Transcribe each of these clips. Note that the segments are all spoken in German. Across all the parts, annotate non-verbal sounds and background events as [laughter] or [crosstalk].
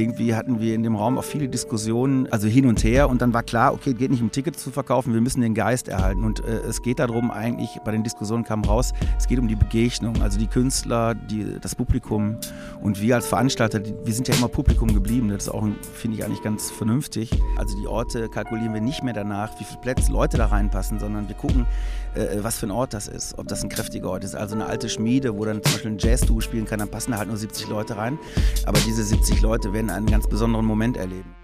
irgendwie hatten wir in dem Raum auch viele Diskussionen, also hin und her. Und dann war klar, okay, geht nicht um Tickets zu verkaufen, wir müssen den Geist erhalten. Und äh, es geht darum, eigentlich, bei den Diskussionen kam raus, es geht um die Begegnung. Also die Künstler, die, das Publikum und wir als Veranstalter, die, wir sind ja immer Publikum geblieben. Das ist auch, finde ich, eigentlich ganz vernünftig. Also die Orte kalkulieren wir nicht mehr danach, wie viele Plätze Leute da reinpassen, sondern wir gucken, äh, was für ein Ort das ist. Ob das ein kräftiger Ort ist. Also eine alte Schmiede, wo dann zum Beispiel ein Jazz-Duo spielen kann, dann passen da halt nur 70 Leute rein. Aber diese 70 Leute werden einen ganz besonderen Moment erleben.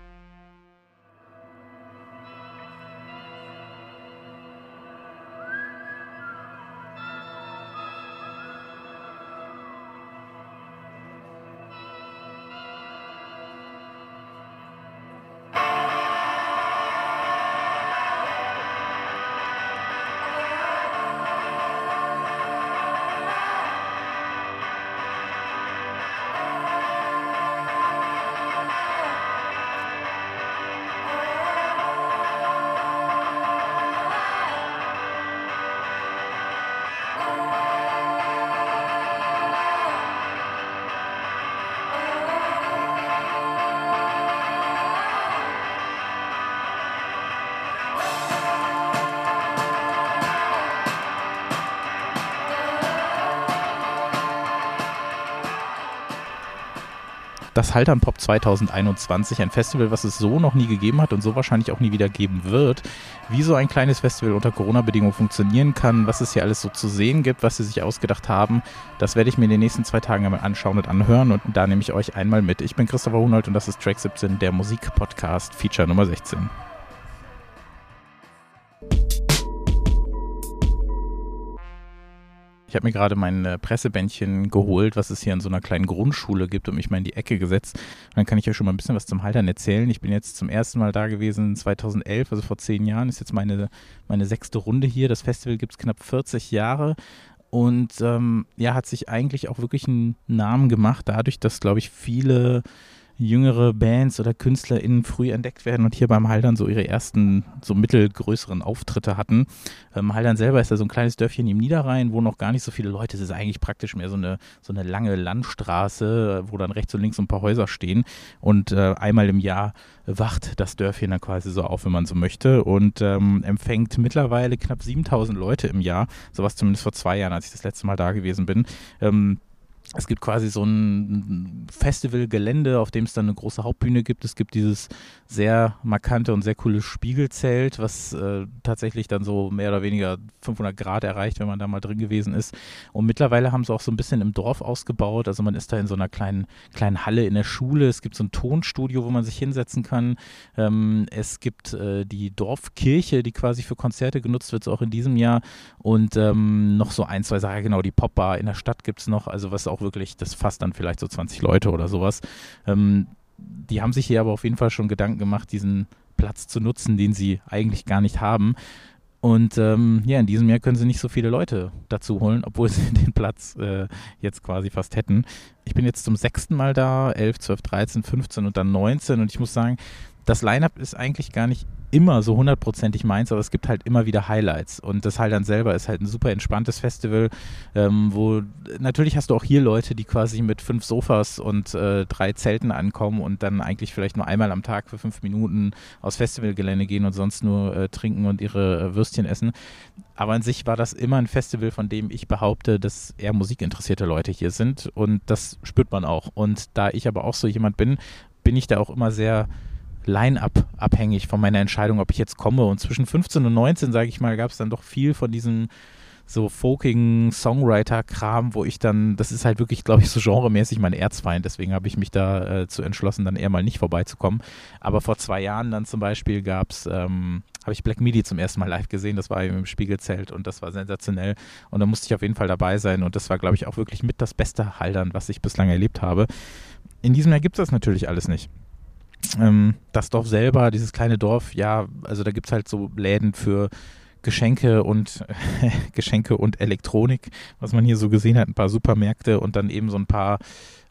Das Haltern Pop 2021, ein Festival, was es so noch nie gegeben hat und so wahrscheinlich auch nie wieder geben wird. Wie so ein kleines Festival unter Corona-Bedingungen funktionieren kann, was es hier alles so zu sehen gibt, was sie sich ausgedacht haben, das werde ich mir in den nächsten zwei Tagen einmal anschauen und anhören und da nehme ich euch einmal mit. Ich bin Christopher Hunold und das ist Track 17, der Musikpodcast, Feature Nummer 16. Ich habe mir gerade mein äh, Pressebändchen geholt, was es hier in so einer kleinen Grundschule gibt und mich mal in die Ecke gesetzt. Und dann kann ich euch schon mal ein bisschen was zum Haltern erzählen. Ich bin jetzt zum ersten Mal da gewesen 2011, also vor zehn Jahren. Ist jetzt meine, meine sechste Runde hier. Das Festival gibt es knapp 40 Jahre. Und ähm, ja, hat sich eigentlich auch wirklich einen Namen gemacht, dadurch, dass, glaube ich, viele jüngere Bands oder KünstlerInnen früh entdeckt werden und hier beim Haldern so ihre ersten, so mittelgrößeren Auftritte hatten. Ähm, Haldern selber ist ja so ein kleines Dörfchen im Niederrhein, wo noch gar nicht so viele Leute. Es ist eigentlich praktisch mehr so eine, so eine lange Landstraße, wo dann rechts und links ein paar Häuser stehen. Und äh, einmal im Jahr wacht das Dörfchen dann quasi so auf, wenn man so möchte. Und ähm, empfängt mittlerweile knapp 7000 Leute im Jahr. Sowas zumindest vor zwei Jahren, als ich das letzte Mal da gewesen bin. Ähm, es gibt quasi so ein Festivalgelände, auf dem es dann eine große Hauptbühne gibt. Es gibt dieses sehr markante und sehr coole Spiegelzelt, was äh, tatsächlich dann so mehr oder weniger 500 Grad erreicht, wenn man da mal drin gewesen ist. Und mittlerweile haben sie auch so ein bisschen im Dorf ausgebaut. Also man ist da in so einer kleinen, kleinen Halle in der Schule. Es gibt so ein Tonstudio, wo man sich hinsetzen kann. Ähm, es gibt äh, die Dorfkirche, die quasi für Konzerte genutzt wird, so auch in diesem Jahr. Und ähm, noch so ein, zwei Sachen, genau, die Popbar in der Stadt gibt es noch. Also was auch wirklich, das fasst dann vielleicht so 20 Leute oder sowas. Ähm, die haben sich hier aber auf jeden Fall schon Gedanken gemacht, diesen Platz zu nutzen, den sie eigentlich gar nicht haben. Und ähm, ja, in diesem Jahr können sie nicht so viele Leute dazu holen, obwohl [laughs] sie den Platz äh, jetzt quasi fast hätten. Ich bin jetzt zum sechsten Mal da, 11, 12, 13, 15 und dann 19 und ich muss sagen, das Line-up ist eigentlich gar nicht immer so hundertprozentig meins, aber es gibt halt immer wieder Highlights. Und das dann selber ist halt ein super entspanntes Festival, ähm, wo natürlich hast du auch hier Leute, die quasi mit fünf Sofas und äh, drei Zelten ankommen und dann eigentlich vielleicht nur einmal am Tag für fünf Minuten aufs Festivalgelände gehen und sonst nur äh, trinken und ihre äh, Würstchen essen. Aber an sich war das immer ein Festival, von dem ich behaupte, dass eher musikinteressierte Leute hier sind. Und das spürt man auch. Und da ich aber auch so jemand bin, bin ich da auch immer sehr Line-up abhängig von meiner Entscheidung, ob ich jetzt komme. Und zwischen 15 und 19, sage ich mal, gab es dann doch viel von diesem so folkigen Songwriter-Kram, wo ich dann, das ist halt wirklich, glaube ich, so genremäßig mein Erzfeind. Deswegen habe ich mich da äh, zu entschlossen, dann eher mal nicht vorbeizukommen. Aber vor zwei Jahren dann zum Beispiel gab es, ähm, habe ich Black Midi zum ersten Mal live gesehen. Das war im Spiegelzelt und das war sensationell. Und da musste ich auf jeden Fall dabei sein. Und das war, glaube ich, auch wirklich mit das beste Haldern, was ich bislang erlebt habe. In diesem Jahr gibt es das natürlich alles nicht. Ähm, das Dorf selber, dieses kleine Dorf, ja, also da gibt es halt so Läden für Geschenke und [laughs] Geschenke und Elektronik, was man hier so gesehen hat, ein paar Supermärkte und dann eben so ein paar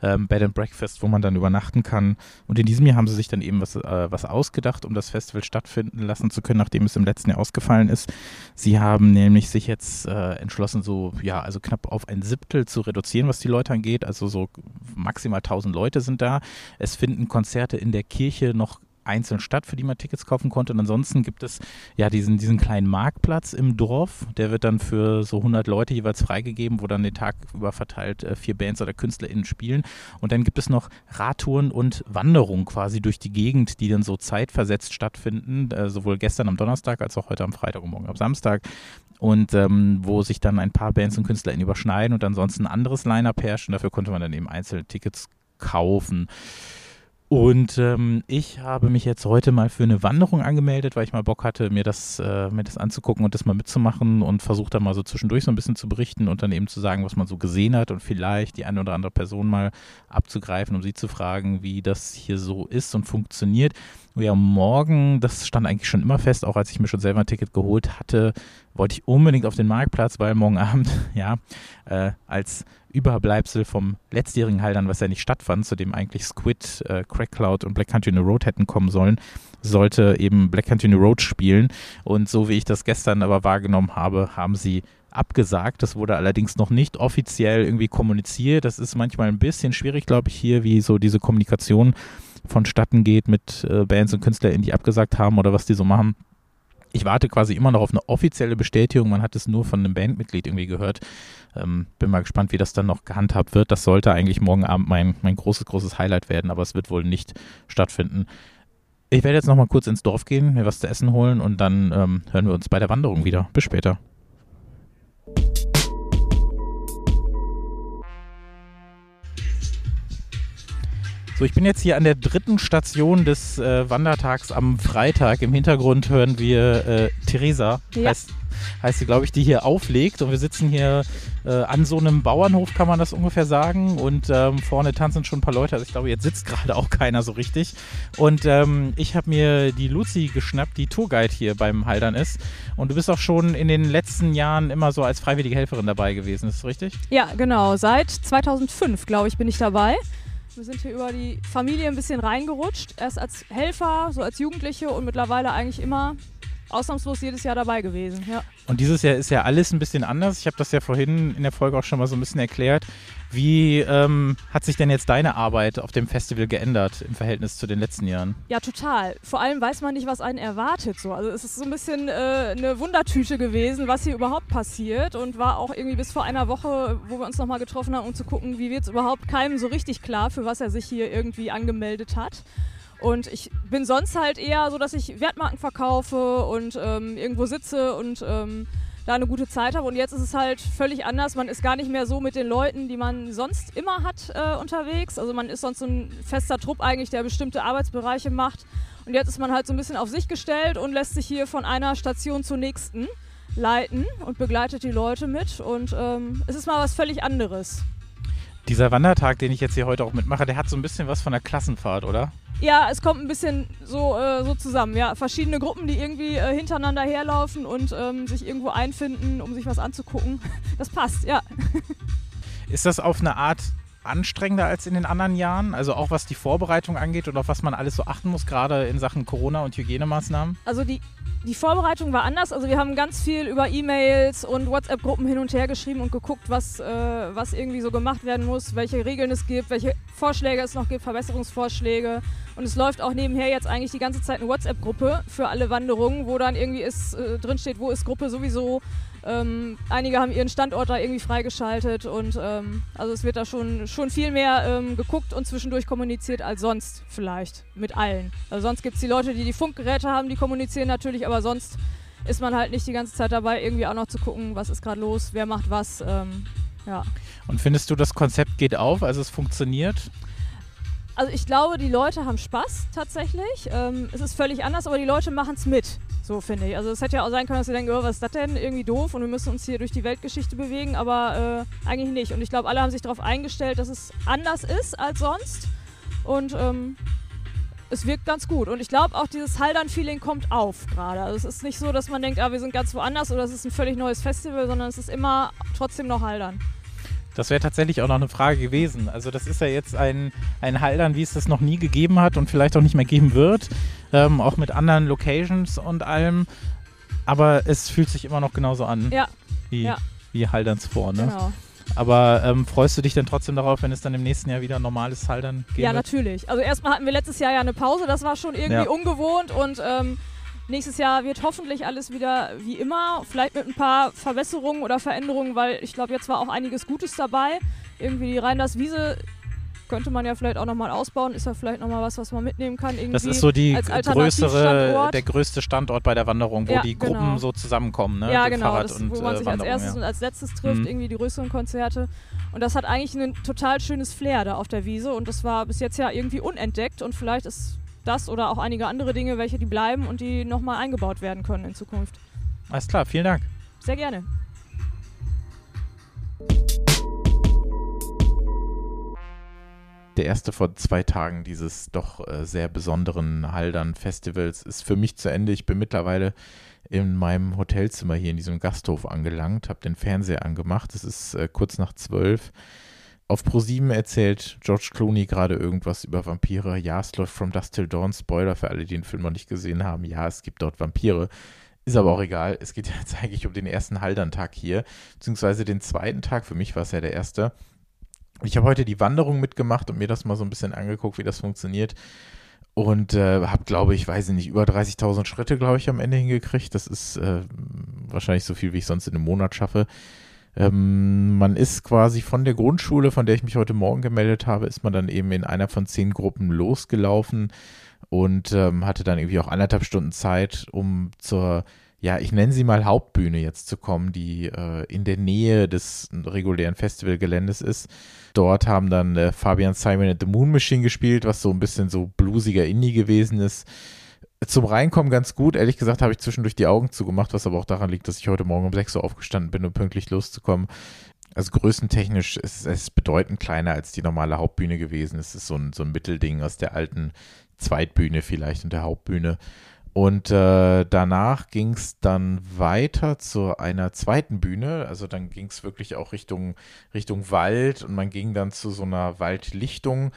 ähm, Bed and Breakfast, wo man dann übernachten kann. Und in diesem Jahr haben sie sich dann eben was, äh, was ausgedacht, um das Festival stattfinden lassen zu können, nachdem es im letzten Jahr ausgefallen ist. Sie haben nämlich sich jetzt äh, entschlossen, so, ja, also knapp auf ein Siebtel zu reduzieren, was die Leute angeht. Also so maximal 1000 Leute sind da. Es finden Konzerte in der Kirche noch einzeln statt, für die man Tickets kaufen konnte. Und ansonsten gibt es ja diesen, diesen kleinen Marktplatz im Dorf. Der wird dann für so 100 Leute jeweils freigegeben, wo dann den Tag über verteilt äh, vier Bands oder KünstlerInnen spielen. Und dann gibt es noch Radtouren und Wanderungen quasi durch die Gegend, die dann so zeitversetzt stattfinden. Äh, sowohl gestern am Donnerstag als auch heute am Freitag und morgen am Samstag. Und ähm, wo sich dann ein paar Bands und KünstlerInnen überschneiden und ansonsten ein anderes Line-Up herrscht. Und dafür konnte man dann eben einzelne Tickets kaufen. Und ähm, ich habe mich jetzt heute mal für eine Wanderung angemeldet, weil ich mal Bock hatte, mir das, äh, mir das anzugucken und das mal mitzumachen und versucht dann mal so zwischendurch so ein bisschen zu berichten und dann eben zu sagen, was man so gesehen hat und vielleicht die eine oder andere Person mal abzugreifen, um sie zu fragen, wie das hier so ist und funktioniert. Ja, morgen, das stand eigentlich schon immer fest, auch als ich mir schon selber ein Ticket geholt hatte, wollte ich unbedingt auf den Marktplatz, weil morgen [laughs] Abend, ja, äh, als Überbleibsel vom letztjährigen Haldern, was ja nicht stattfand, zu dem eigentlich Squid, äh, Crack Cloud und Black Country New Road hätten kommen sollen, sollte eben Black Country New Road spielen. Und so wie ich das gestern aber wahrgenommen habe, haben sie abgesagt. Das wurde allerdings noch nicht offiziell irgendwie kommuniziert. Das ist manchmal ein bisschen schwierig, glaube ich, hier, wie so diese Kommunikation vonstatten geht mit äh, Bands und KünstlerInnen, die abgesagt haben oder was die so machen. Ich warte quasi immer noch auf eine offizielle Bestätigung. Man hat es nur von einem Bandmitglied irgendwie gehört. Ähm, bin mal gespannt, wie das dann noch gehandhabt wird. Das sollte eigentlich morgen Abend mein, mein großes, großes Highlight werden, aber es wird wohl nicht stattfinden. Ich werde jetzt noch mal kurz ins Dorf gehen, mir was zu essen holen und dann ähm, hören wir uns bei der Wanderung wieder. Bis später. So, ich bin jetzt hier an der dritten Station des äh, Wandertags am Freitag. Im Hintergrund hören wir äh, Theresa, ja. heißt, heißt sie, glaube ich, die hier auflegt. Und wir sitzen hier äh, an so einem Bauernhof, kann man das ungefähr sagen. Und ähm, vorne tanzen schon ein paar Leute. Also ich glaube, jetzt sitzt gerade auch keiner so richtig. Und ähm, ich habe mir die Luzi geschnappt, die Tourguide hier beim Haldern ist. Und du bist auch schon in den letzten Jahren immer so als freiwillige Helferin dabei gewesen. Ist das richtig? Ja, genau. Seit 2005, glaube ich, bin ich dabei. Wir sind hier über die Familie ein bisschen reingerutscht. Erst als Helfer, so als Jugendliche und mittlerweile eigentlich immer ausnahmslos jedes Jahr dabei gewesen. Ja. Und dieses Jahr ist ja alles ein bisschen anders. Ich habe das ja vorhin in der Folge auch schon mal so ein bisschen erklärt. Wie ähm, hat sich denn jetzt deine Arbeit auf dem Festival geändert im Verhältnis zu den letzten Jahren? Ja, total. Vor allem weiß man nicht, was einen erwartet. So. Also es ist so ein bisschen äh, eine Wundertüte gewesen, was hier überhaupt passiert und war auch irgendwie bis vor einer Woche, wo wir uns nochmal getroffen haben, um zu gucken, wie wird es überhaupt keinem so richtig klar, für was er sich hier irgendwie angemeldet hat. Und ich bin sonst halt eher so, dass ich Wertmarken verkaufe und ähm, irgendwo sitze und ähm, da eine gute Zeit habe. Und jetzt ist es halt völlig anders. Man ist gar nicht mehr so mit den Leuten, die man sonst immer hat, äh, unterwegs. Also man ist sonst so ein fester Trupp eigentlich, der bestimmte Arbeitsbereiche macht. Und jetzt ist man halt so ein bisschen auf sich gestellt und lässt sich hier von einer Station zur nächsten leiten und begleitet die Leute mit. Und ähm, es ist mal was völlig anderes. Dieser Wandertag, den ich jetzt hier heute auch mitmache, der hat so ein bisschen was von der Klassenfahrt, oder? Ja, es kommt ein bisschen so, äh, so zusammen. Ja, verschiedene Gruppen, die irgendwie äh, hintereinander herlaufen und ähm, sich irgendwo einfinden, um sich was anzugucken. [laughs] Das passt, ja. [laughs] Ist das auf eine Art anstrengender als in den anderen Jahren? Also auch was die Vorbereitung angeht und auf was man alles so achten muss, gerade in Sachen Corona und Hygienemaßnahmen? Also die, die Vorbereitung war anders. Also wir haben ganz viel über E-Mails und WhatsApp-Gruppen hin und her geschrieben und geguckt, was, äh, was irgendwie so gemacht werden muss, welche Regeln es gibt, welche Vorschläge es noch gibt, Verbesserungsvorschläge. Und es läuft auch nebenher jetzt eigentlich die ganze Zeit eine WhatsApp-Gruppe für alle Wanderungen, wo dann irgendwie ist, äh, drinsteht, wo ist Gruppe sowieso, ähm, einige haben ihren Standort da irgendwie freigeschaltet und ähm, also es wird da schon, schon viel mehr ähm, geguckt und zwischendurch kommuniziert als sonst vielleicht mit allen. Also sonst gibt es die Leute, die die Funkgeräte haben, die kommunizieren natürlich, aber sonst ist man halt nicht die ganze Zeit dabei, irgendwie auch noch zu gucken, was ist gerade los, wer macht was. Ähm, ja. Und findest du, das Konzept geht auf, also es funktioniert? Also ich glaube, die Leute haben Spaß tatsächlich. Ähm, es ist völlig anders, aber die Leute machen es mit. So finde ich. Also es hätte ja auch sein können, dass sie denken, oh, was ist das denn? Irgendwie doof und wir müssen uns hier durch die Weltgeschichte bewegen, aber äh, eigentlich nicht. Und ich glaube, alle haben sich darauf eingestellt, dass es anders ist als sonst. Und ähm, es wirkt ganz gut. Und ich glaube auch, dieses Haldern-Feeling kommt auf gerade. Also es ist nicht so, dass man denkt, ah, wir sind ganz woanders oder es ist ein völlig neues Festival, sondern es ist immer trotzdem noch Haldern. Das wäre tatsächlich auch noch eine Frage gewesen. Also das ist ja jetzt ein, ein Haldern, wie es das noch nie gegeben hat und vielleicht auch nicht mehr geben wird. Ähm, auch mit anderen Locations und allem. Aber es fühlt sich immer noch genauso an. Ja. Wie, ja. wie Halderns vor, ne? Genau. Aber ähm, freust du dich denn trotzdem darauf, wenn es dann im nächsten Jahr wieder normales Haldern geben Ja, natürlich. Also erstmal hatten wir letztes Jahr ja eine Pause, das war schon irgendwie Ja. ungewohnt und ähm, nächstes Jahr wird hoffentlich alles wieder wie immer, vielleicht mit ein paar Verbesserungen oder Veränderungen, weil ich glaube, jetzt war auch einiges Gutes dabei. Irgendwie die Rheinders Wiese könnte man ja vielleicht auch nochmal ausbauen, ist ja vielleicht nochmal was, was man mitnehmen kann. Irgendwie Das ist so die als größere, der größte Standort bei der Wanderung, wo Ja, die genau. Gruppen so zusammenkommen, ne? Ja, Mit genau, Fahrrad das, und wo man äh, sich als Wanderung, erstes ja. und als letztes trifft, Mhm. irgendwie die größeren Konzerte. Und das hat eigentlich ein total schönes Flair da auf der Wiese und das war bis jetzt ja irgendwie unentdeckt und vielleicht ist das oder auch einige andere Dinge, welche die bleiben und die nochmal eingebaut werden können in Zukunft. Alles klar, vielen Dank. Sehr gerne. Der erste vor zwei Tagen dieses doch äh, sehr besonderen Haldern-Festivals ist für mich zu Ende. Ich bin mittlerweile in meinem Hotelzimmer hier in diesem Gasthof angelangt, habe den Fernseher angemacht. Es ist äh, kurz nach zwölf. Auf ProSieben erzählt George Clooney gerade irgendwas über Vampire. Ja, es läuft From Dusk Till Dawn. Spoiler für alle, die den Film noch nicht gesehen haben. Ja, es gibt dort Vampire. Ist aber auch egal. Es geht [laughs] jetzt eigentlich um den ersten Haldern-Tag hier, beziehungsweise den zweiten Tag. Für mich war es ja der erste. Ich habe heute die Wanderung mitgemacht und mir das mal so ein bisschen angeguckt, wie das funktioniert. Und äh, habe, glaube ich, weiß ich nicht, über 30.000 Schritte, glaube ich, am Ende hingekriegt. Das ist äh, wahrscheinlich so viel, wie ich sonst in einem Monat schaffe. Ähm, man ist quasi von der Grundschule, von der ich mich heute Morgen gemeldet habe, ist man dann eben in einer von zehn Gruppen losgelaufen und ähm, hatte dann irgendwie auch anderthalb Stunden Zeit, um zur, ja, ich nenne sie mal Hauptbühne jetzt zu kommen, die äh, in der Nähe des regulären Festivalgeländes ist. Dort haben dann äh, Fabian Simon and the Moon Machine gespielt, was so ein bisschen so bluesiger Indie gewesen ist. Zum Reinkommen ganz gut. Ehrlich gesagt habe ich zwischendurch die Augen zugemacht, was aber auch daran liegt, dass ich heute Morgen um 6 Uhr aufgestanden bin, um pünktlich loszukommen. Also größentechnisch ist es bedeutend kleiner als die normale Hauptbühne gewesen. Es ist so ein, so ein Mittelding aus der alten Zweitbühne vielleicht und der Hauptbühne. Und äh, danach ging es dann weiter zu einer zweiten Bühne. Also dann ging es wirklich auch Richtung, Richtung Wald und man ging dann zu so einer Waldlichtung.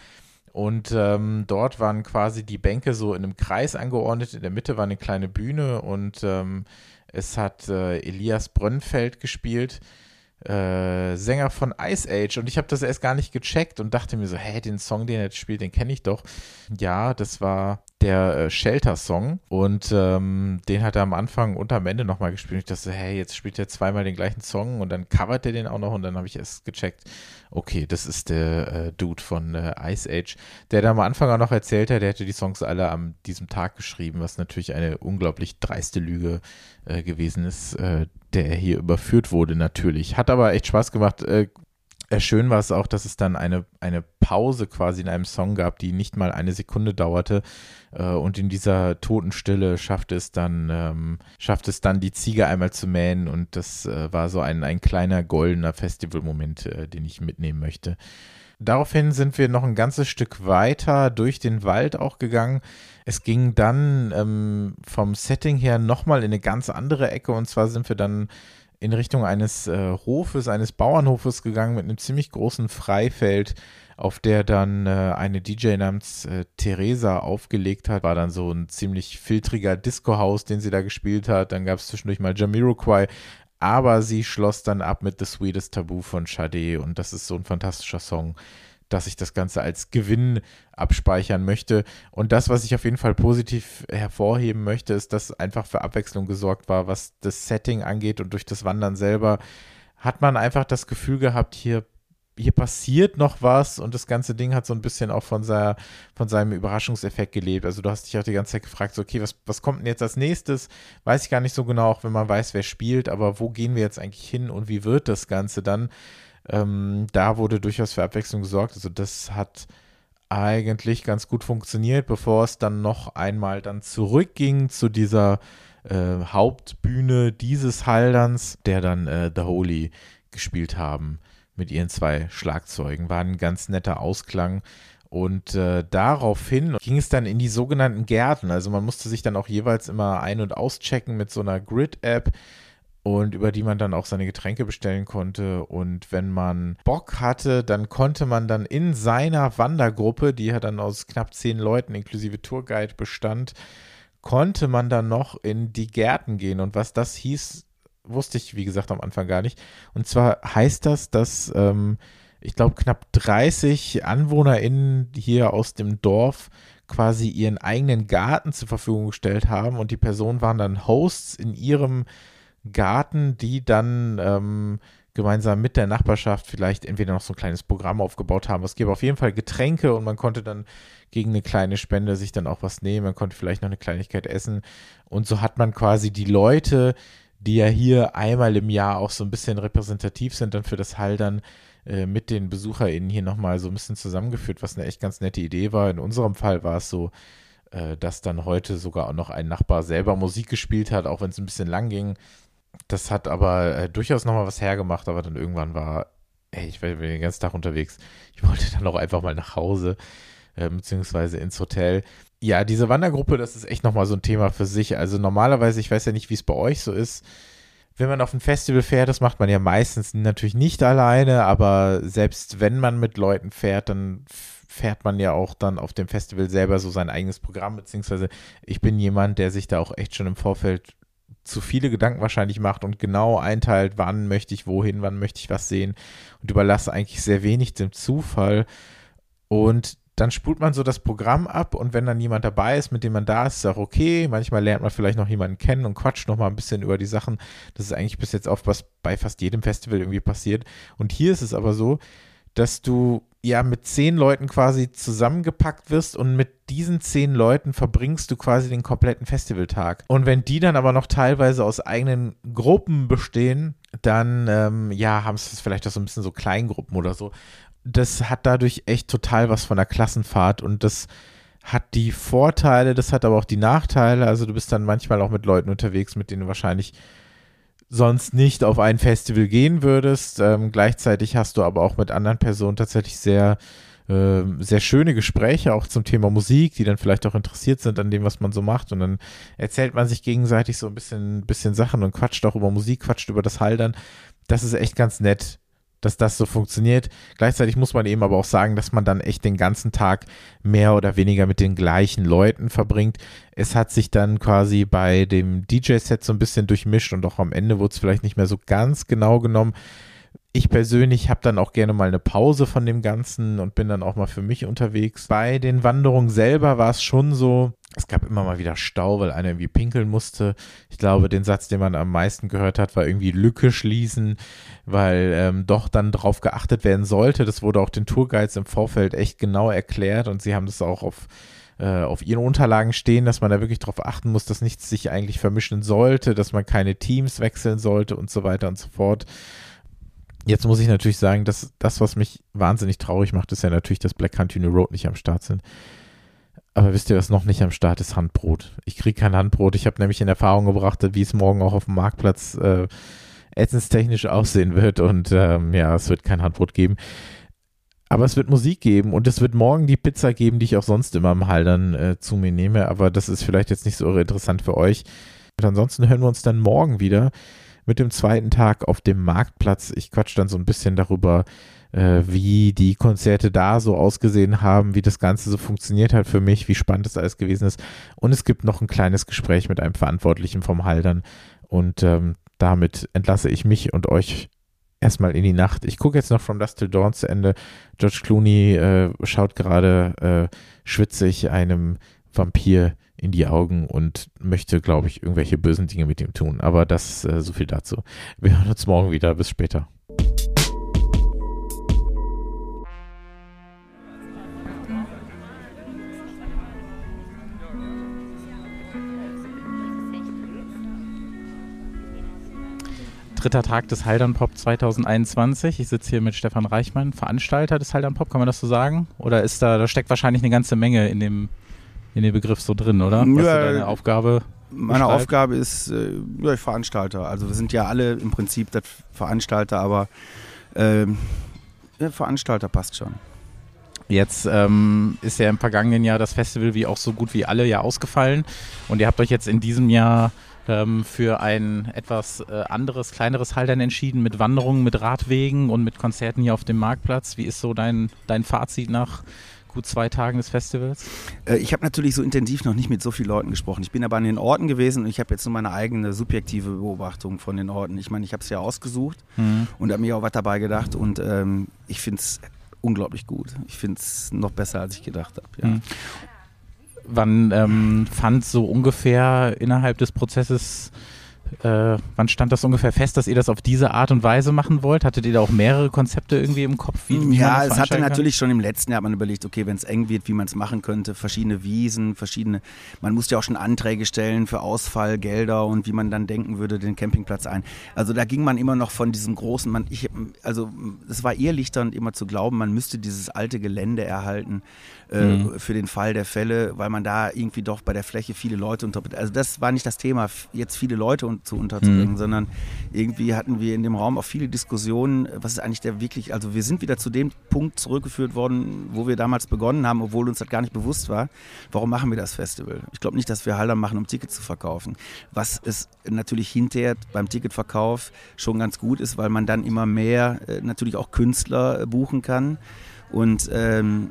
Und ähm, dort waren quasi die Bänke so in einem Kreis angeordnet. In der Mitte war eine kleine Bühne und ähm, es hat äh, Elias Brönnfeld gespielt, äh, Sänger von Ice Age. Und ich habe das erst gar nicht gecheckt und dachte mir so, hä, den Song, den er jetzt spielt, den kenne ich doch. Ja, das war der äh, Shelter-Song und ähm, den hat er am Anfang und am Ende nochmal gespielt. Und ich dachte, so, hey, jetzt spielt er zweimal den gleichen Song und dann covert er den auch noch und dann habe ich erst gecheckt, okay, das ist der äh, Dude von äh, Ice Age, der da am Anfang auch noch erzählt hat, der hätte die Songs alle an diesem Tag geschrieben, was natürlich eine unglaublich dreiste Lüge äh, gewesen ist, äh, der er hier überführt wurde natürlich. Hat aber echt Spaß gemacht. Äh, äh, schön war es auch, dass es dann eine, eine Pause quasi in einem Song gab, die nicht mal eine Sekunde dauerte. Äh, und in dieser Totenstille schafft es dann, ähm, schafft es dann, die Ziege einmal zu mähen. Und das äh, war so ein, ein kleiner goldener Festivalmoment, äh, den ich mitnehmen möchte. Daraufhin sind wir noch ein ganzes Stück weiter durch den Wald auch gegangen. Es ging dann ähm, vom Setting her nochmal in eine ganz andere Ecke. Und zwar sind wir dann in Richtung eines äh, Hofes, eines Bauernhofes gegangen mit einem ziemlich großen Freifeld, auf der dann äh, eine DJ namens äh, Theresa aufgelegt hat. War dann so ein ziemlich filtriger Disco-Haus, den sie da gespielt hat. Dann gab es zwischendurch mal Jamiroquai. Aber sie schloss dann ab mit The Sweetest Taboo von Sade und das ist so ein fantastischer Song, dass ich das Ganze als Gewinn abspeichern möchte. Und das, was ich auf jeden Fall positiv hervorheben möchte, ist, dass einfach für Abwechslung gesorgt war, was das Setting angeht und durch das Wandern selber hat man einfach das Gefühl gehabt, hier hier passiert noch was und das ganze Ding hat so ein bisschen auch von, seiner, von seinem Überraschungseffekt gelebt. Also du hast dich auch die ganze Zeit gefragt, so, okay, was, was kommt denn jetzt als nächstes? Weiß ich gar nicht so genau, auch wenn man weiß, wer spielt, aber wo gehen wir jetzt eigentlich hin und wie wird das Ganze dann? Ähm, da wurde durchaus für Abwechslung gesorgt. Also das hat eigentlich ganz gut funktioniert, bevor es dann noch einmal dann zurückging zu dieser äh, Hauptbühne dieses Halderns, der dann äh, The Holy gespielt haben mit ihren zwei Schlagzeugen. War ein ganz netter Ausklang. Und äh, daraufhin ging es dann in die sogenannten Gärten. Also man musste sich dann auch jeweils immer ein- und auschecken mit so einer Grid-App und über die man dann auch seine Getränke bestellen konnte. Und wenn man Bock hatte, dann konnte man dann in seiner Wandergruppe, die ja dann aus knapp zehn Leuten inklusive Tourguide bestand, konnte man dann noch in die Gärten gehen. Und was das hieß, wusste ich, wie gesagt, am Anfang gar nicht. Und zwar heißt das, dass ähm, ich glaube, knapp 30 AnwohnerInnen hier aus dem Dorf quasi ihren eigenen Garten zur Verfügung gestellt haben und die Personen waren dann Hosts in ihrem Garten, die dann ähm, gemeinsam mit der Nachbarschaft vielleicht entweder noch so ein kleines Programm aufgebaut haben. Es gäbe auf jeden Fall Getränke und man konnte dann gegen eine kleine Spende sich dann auch was nehmen. Man konnte vielleicht noch eine Kleinigkeit essen. Und so hat man quasi die Leute, die ja hier einmal im Jahr auch so ein bisschen repräsentativ sind, dann für das Haldern äh, mit den BesucherInnen hier nochmal so ein bisschen zusammengeführt, was eine echt ganz nette Idee war. In unserem Fall war es so, äh, dass dann heute sogar auch noch ein Nachbar selber Musik gespielt hat, auch wenn es ein bisschen lang ging. Das hat aber äh, durchaus nochmal was hergemacht, aber dann irgendwann war, ey, ich war den ganzen Tag unterwegs. Ich wollte dann auch einfach mal nach Hause, beziehungsweise ins Hotel. Ja, diese Wandergruppe, das ist echt nochmal so ein Thema für sich. Also normalerweise, ich weiß ja nicht, wie es bei euch so ist, wenn man auf ein Festival fährt, das macht man ja meistens natürlich nicht alleine, aber selbst wenn man mit Leuten fährt, dann fährt man ja auch dann auf dem Festival selber so sein eigenes Programm, beziehungsweise ich bin jemand, der sich da auch echt schon im Vorfeld zu viele Gedanken wahrscheinlich macht und genau einteilt, wann möchte ich wohin, wann möchte ich was sehen und überlasse eigentlich sehr wenig dem Zufall. Und dann spult man so das Programm ab und wenn dann jemand dabei ist, mit dem man da ist, ist auch okay. Manchmal lernt man vielleicht noch jemanden kennen und quatscht noch mal ein bisschen über die Sachen. Das ist eigentlich bis jetzt oft was bei fast jedem Festival irgendwie passiert. Und hier ist es aber so, dass du ja mit zehn Leuten quasi zusammengepackt wirst und mit diesen zehn Leuten verbringst du quasi den kompletten Festivaltag. Und wenn die dann aber noch teilweise aus eigenen Gruppen bestehen, dann ähm, ja, haben es vielleicht auch so ein bisschen so Kleingruppen oder so das hat dadurch echt total was von der Klassenfahrt und das hat die Vorteile, das hat aber auch die Nachteile. Also du bist dann manchmal auch mit Leuten unterwegs, mit denen du wahrscheinlich sonst nicht auf ein Festival gehen würdest. Ähm, gleichzeitig hast du aber auch mit anderen Personen tatsächlich sehr, äh, sehr schöne Gespräche auch zum Thema Musik, die dann vielleicht auch interessiert sind an dem, was man so macht. Und dann erzählt man sich gegenseitig so ein bisschen, bisschen Sachen und quatscht auch über Musik, quatscht über das Haldern. Das ist echt ganz nett dass das so funktioniert. Gleichzeitig muss man eben aber auch sagen, dass man dann echt den ganzen Tag mehr oder weniger mit den gleichen Leuten verbringt. Es hat sich dann quasi bei dem DJ-Set so ein bisschen durchmischt und auch am Ende wurde es vielleicht nicht mehr so ganz genau genommen. Ich persönlich habe dann auch gerne mal eine Pause von dem Ganzen und bin dann auch mal für mich unterwegs. Bei den Wanderungen selber war es schon so, es gab immer mal wieder Stau, weil einer irgendwie pinkeln musste. Ich glaube, den Satz, den man am meisten gehört hat, war irgendwie Lücke schließen, weil ähm, doch dann darauf geachtet werden sollte. Das wurde auch den Tourguides im Vorfeld echt genau erklärt und sie haben das auch auf äh, auf ihren Unterlagen stehen, dass man da wirklich darauf achten muss, dass nichts sich eigentlich vermischen sollte, dass man keine Teams wechseln sollte und so weiter und so fort. Jetzt muss ich natürlich sagen, dass das, was mich wahnsinnig traurig macht, ist ja natürlich, dass Black Country New Road nicht am Start sind. Aber wisst ihr, was noch nicht am Start ist? Handbrot. Ich kriege kein Handbrot. Ich habe nämlich in Erfahrung gebracht, wie es morgen auch auf dem Marktplatz äh, essenstechnisch aussehen wird. Und ähm, ja, es wird kein Handbrot geben. Aber es wird Musik geben und es wird morgen die Pizza geben, die ich auch sonst immer im Haldern äh, zu mir nehme. Aber das ist vielleicht jetzt nicht so interessant für euch. Und ansonsten hören wir uns dann morgen wieder mit dem zweiten Tag auf dem Marktplatz. Ich quatsch dann so ein bisschen darüber, äh, wie die Konzerte da so ausgesehen haben, wie das Ganze so funktioniert hat für mich, wie spannend das alles gewesen ist. Und es gibt noch ein kleines Gespräch mit einem Verantwortlichen vom Haldern. Und ähm, damit entlasse ich mich und euch erstmal in die Nacht. Ich gucke jetzt noch From Dust Till Dawn zu Ende. George Clooney äh, schaut gerade äh, schwitzig einem Vampir in die Augen und möchte, glaube ich, irgendwelche bösen Dinge mit ihm tun. Aber das äh, so viel dazu. Wir hören uns morgen wieder. Bis später. dritter Tag des Haldern Pop 2021. Ich sitze hier mit Stefan Reichmann, Veranstalter des Haldern Pop, kann man das so sagen? Oder ist da, da steckt wahrscheinlich eine ganze Menge in dem, in dem Begriff so drin, oder? Was ja, deine Aufgabe? Meine beschreibt? Aufgabe ist, äh, ja, ich Veranstalter. Also wir sind ja alle im Prinzip Veranstalter, aber äh, Veranstalter passt schon. Jetzt ähm, ist ja im vergangenen Jahr das Festival wie auch so gut wie alle ja ausgefallen und ihr habt euch jetzt in diesem Jahr ähm, für ein etwas äh, anderes, kleineres Haltern entschieden mit Wanderungen, mit Radwegen und mit Konzerten hier auf dem Marktplatz. Wie ist so dein, dein Fazit nach gut zwei Tagen des Festivals? Äh, ich habe natürlich so intensiv noch nicht mit so vielen Leuten gesprochen. Ich bin aber an den Orten gewesen und ich habe jetzt nur meine eigene subjektive Beobachtung von den Orten. Ich meine, ich habe es ja ausgesucht mhm. und habe mir auch was dabei gedacht und ähm, ich finde es unglaublich gut. Ich finde es noch besser, als ich gedacht habe. Ja. Mhm. Wann ähm, fand so ungefähr innerhalb des Prozesses äh, wann stand das ungefähr fest, dass ihr das auf diese Art und Weise machen wollt? Hattet ihr da auch mehrere Konzepte irgendwie im Kopf? Wie, wie ja, es hatte natürlich schon im letzten Jahr man überlegt, okay, wenn es eng wird, wie man es machen könnte, verschiedene Wiesen, verschiedene, man musste ja auch schon Anträge stellen für Ausfallgelder und wie man dann denken würde, den Campingplatz ein. Also da ging man immer noch von diesem großen, man, ich, also es war irrlichternd immer zu glauben, man müsste dieses alte Gelände erhalten äh, mhm. für den Fall der Fälle, weil man da irgendwie doch bei der Fläche viele Leute unter, also das war nicht das Thema, jetzt viele Leute und zu unterzubringen, mhm. sondern irgendwie hatten wir in dem Raum auch viele Diskussionen, was ist eigentlich der wirklich, also wir sind wieder zu dem Punkt zurückgeführt worden, wo wir damals begonnen haben, obwohl uns das gar nicht bewusst war. Warum machen wir das Festival? Ich glaube nicht, dass wir Halder machen, um Tickets zu verkaufen. Was es natürlich hinterher beim Ticketverkauf schon ganz gut ist, weil man dann immer mehr äh, natürlich auch Künstler äh, buchen kann und ähm,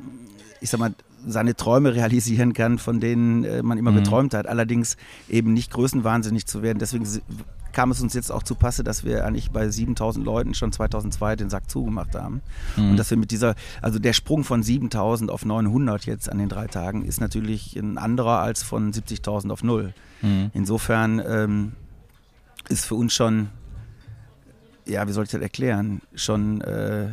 ich sag mal, seine Träume realisieren kann, von denen äh, man immer mhm. geträumt hat. Allerdings eben nicht größenwahnsinnig zu werden. Deswegen kam es uns jetzt auch zu Passe, dass wir eigentlich bei 7000 Leuten schon 2002 den Sack zugemacht haben. Mhm. Und dass wir mit dieser, also der Sprung von 7000 auf 900 jetzt an den drei Tagen ist natürlich ein anderer als von 70.000 auf null. Mhm. Insofern ähm, ist für uns schon, ja, wie soll ich das erklären, schon äh,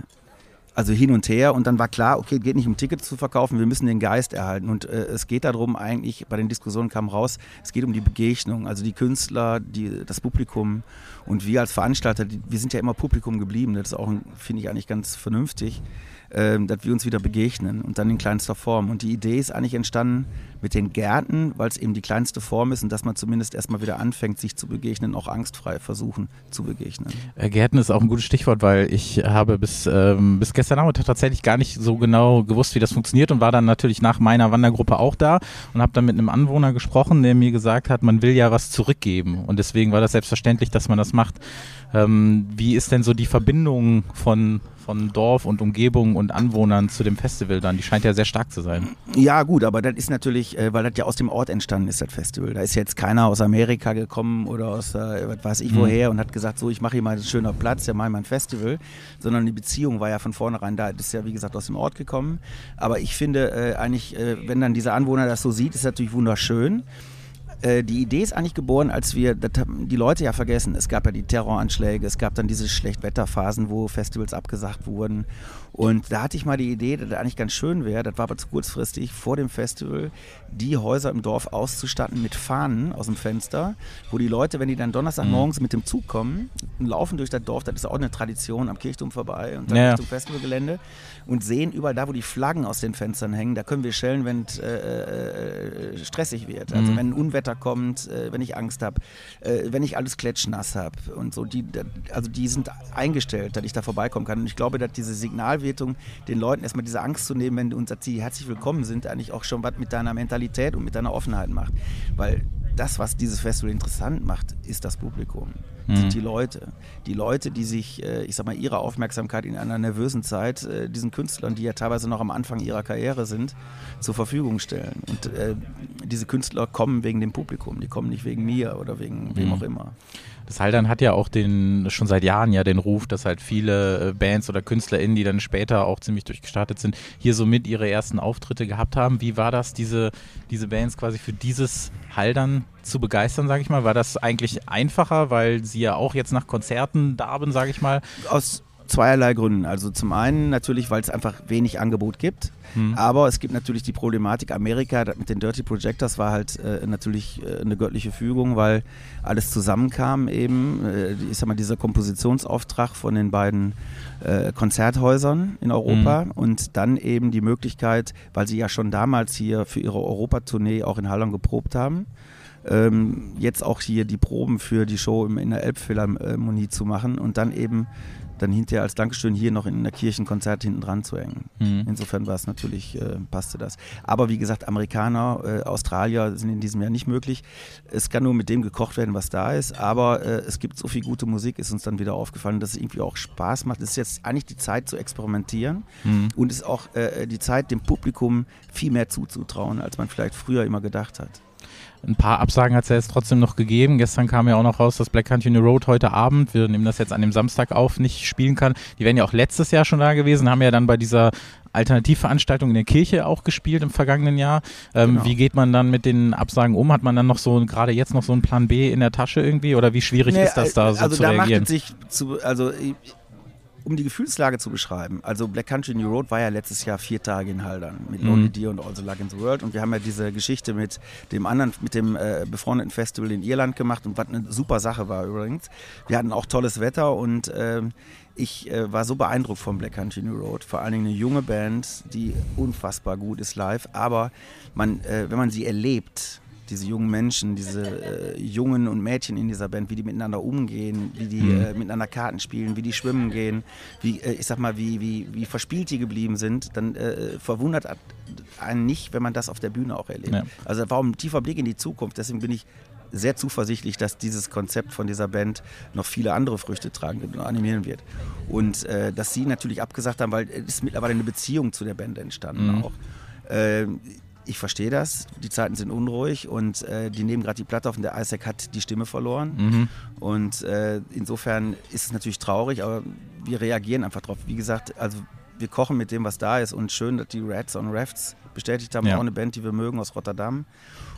also hin und her. Und dann war klar, okay, geht nicht um Tickets zu verkaufen, wir müssen den Geist erhalten. Und äh, es geht darum eigentlich, bei den Diskussionen kam raus, es geht um die Begegnung, also die Künstler, die, das Publikum und wir als Veranstalter, wir sind ja immer Publikum geblieben, das ist auch, finde ich eigentlich ganz vernünftig, äh, dass wir uns wieder begegnen und dann in kleinster Form. Und die Idee ist eigentlich entstanden mit den Gärten, weil es eben die kleinste Form ist und dass man zumindest erstmal wieder anfängt, sich zu begegnen, auch angstfrei versuchen zu begegnen. Äh, Gärten ist auch ein gutes Stichwort, weil ich habe bis, ähm, bis gestern Abend tatsächlich gar nicht so genau gewusst, wie das funktioniert und war dann natürlich nach meiner Wandergruppe auch da und habe dann mit einem Anwohner gesprochen, der mir gesagt hat, man will ja was zurückgeben und deswegen war das selbstverständlich, dass man das macht. Ähm, wie ist denn so die Verbindung von, von Dorf und Umgebung und Anwohnern zu dem Festival dann? Die scheint ja sehr stark zu sein. Ja, gut, aber das ist natürlich, äh, weil das ja aus dem Ort entstanden ist, das Festival. Da ist jetzt keiner aus Amerika gekommen oder aus, äh, was weiß ich mhm. woher und hat gesagt, so, ich mache hier mal einen schöner Platz, ja, mal mein Festival, sondern die Beziehung war ja von vornherein da. Das ist ja, wie gesagt, aus dem Ort gekommen. Aber ich finde äh, eigentlich, äh, wenn dann dieser Anwohner das so sieht, ist natürlich wunderschön. Äh, die Idee ist eigentlich geboren, als wir, die Leute ja vergessen, es gab ja die Terroranschläge, es gab dann diese Schlechtwetterphasen, wo Festivals abgesagt wurden. Und da hatte ich mal die Idee, dass das eigentlich ganz schön wäre, das war aber zu kurzfristig, vor dem Festival die Häuser im Dorf auszustatten mit Fahnen aus dem Fenster, wo die Leute, wenn die dann Donnerstagmorgens mhm. mit dem Zug kommen, laufen durch das Dorf, das ist auch eine Tradition, am Kirchturm vorbei und dann ja. Richtung Festivalgelände und sehen überall da, wo die Flaggen aus den Fenstern hängen, da können wir schellen, wenn es äh, äh, stressig wird. Also mhm. wenn ein Unwetter kommt, äh, wenn ich Angst habe, äh, wenn ich alles klatschnass habe und so, die, also die sind eingestellt, dass ich da vorbeikommen kann. Und ich glaube, dass diese Signalwirtung den Leuten erstmal diese Angst zu nehmen, wenn du uns sagst, herzlich willkommen sind, eigentlich auch schon was mit deiner Mentalität und mit deiner Offenheit macht. Weil das, was dieses Festival interessant macht, ist das Publikum, mhm. sind die Leute. Die Leute, die sich, äh, ich sag mal, ihre Aufmerksamkeit in einer nervösen Zeit äh, diesen Künstlern, die ja teilweise noch am Anfang ihrer Karriere sind, zur Verfügung stellen. Und äh, diese Künstler kommen wegen dem Publikum, die kommen nicht wegen mir oder wegen mhm. wem auch immer. Das Haldern hat ja auch den, schon seit Jahren ja den Ruf, dass halt viele Bands oder KünstlerInnen, die dann später auch ziemlich durchgestartet sind, hier so mit ihre ersten Auftritte gehabt haben. Wie war das, diese, diese Bands quasi für dieses Haldern zu begeistern, sage ich mal? War das eigentlich einfacher, weil sie ja auch jetzt nach Konzerten darben, sage ich mal? Aus zweierlei Gründen. Also zum einen natürlich, weil es einfach wenig Angebot gibt. Hm. Aber es gibt natürlich die Problematik Amerika mit den Dirty Projectors war halt äh, natürlich äh, eine göttliche Fügung, weil alles zusammenkam eben. Äh, ich sag mal, dieser Kompositionsauftrag von den beiden äh, Konzerthäusern in Europa hm. und dann eben die Möglichkeit, weil sie ja schon damals hier für ihre Europatournee auch in Halland geprobt haben ähm, jetzt auch hier die Proben für die Show in der Elbphilharmonie zu machen und dann eben dann hinterher als Dankeschön hier noch in der Kirchenkonzert hinten dran zu hängen. Mhm. Insofern war es natürlich, äh, passte das. Aber wie gesagt, Amerikaner, äh, Australier sind in diesem Jahr nicht möglich. Es kann nur mit dem gekocht werden, was da ist, aber äh, es gibt so viel gute Musik, ist uns dann wieder aufgefallen, dass es irgendwie auch Spaß macht. Es ist jetzt eigentlich die Zeit zu experimentieren mhm. und es ist auch äh, die Zeit, dem Publikum viel mehr zuzutrauen, als man vielleicht früher immer gedacht hat. Ein paar Absagen hat es ja jetzt trotzdem noch gegeben. Gestern kam ja auch noch raus, dass Black Country New Road heute Abend, wir nehmen das jetzt an dem Samstag auf, nicht spielen kann. Die wären ja auch letztes Jahr schon da gewesen, haben ja dann bei dieser Alternativveranstaltung in der Kirche auch gespielt im vergangenen Jahr. Ähm, genau. Wie geht man dann mit den Absagen um? Hat man dann noch so gerade jetzt noch so einen Plan B in der Tasche irgendwie oder wie schwierig nee, ist das da so also zu da reagieren? Sich zu, also um die Gefühlslage zu beschreiben, also Black Country New Road war ja letztes Jahr vier Tage in Haldern mit mhm. Lonely Deer und Also Luck in the World und wir haben ja diese Geschichte mit dem anderen, mit dem äh, befreundeten Festival in Irland gemacht und was eine super Sache war übrigens. Wir hatten auch tolles Wetter und äh, ich äh, war so beeindruckt von Black Country New Road, vor allen Dingen eine junge Band, die unfassbar gut ist live, aber man, äh, wenn man sie erlebt, diese jungen Menschen, diese äh, Jungen und Mädchen in dieser Band, wie die miteinander umgehen, wie die mhm. äh, miteinander Karten spielen, wie die schwimmen gehen, wie, äh, ich sag mal, wie, wie, wie verspielt die geblieben sind, dann äh, verwundert einen nicht, wenn man das auf der Bühne auch erlebt. Ja. Also das war ein tiefer Blick in die Zukunft, deswegen bin ich sehr zuversichtlich, dass dieses Konzept von dieser Band noch viele andere Früchte tragen wird und animieren wird. Und äh, dass sie natürlich abgesagt haben, weil es mittlerweile eine Beziehung zu der Band entstanden mhm. auch. Äh, ich verstehe das, die Zeiten sind unruhig und äh, die nehmen gerade die Platte auf und der Isaac hat die Stimme verloren. Mhm. Und äh, insofern ist es natürlich traurig, aber wir reagieren einfach drauf. Wie gesagt, also wir kochen mit dem, was da ist und schön, dass die Rats on Rafts bestätigt haben, ja. auch eine Band, die wir mögen aus Rotterdam.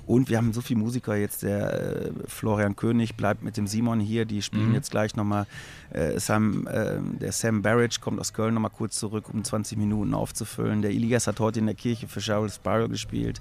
Und wir haben so viele Musiker jetzt, der äh, Florian König bleibt mit dem Simon hier, die spielen mhm. jetzt gleich nochmal. Äh, Sam, äh, der Sam Barrage kommt aus Köln nochmal kurz zurück, um 20 Minuten aufzufüllen. Der Elias hat heute in der Kirche für Cheryl Spiral gespielt.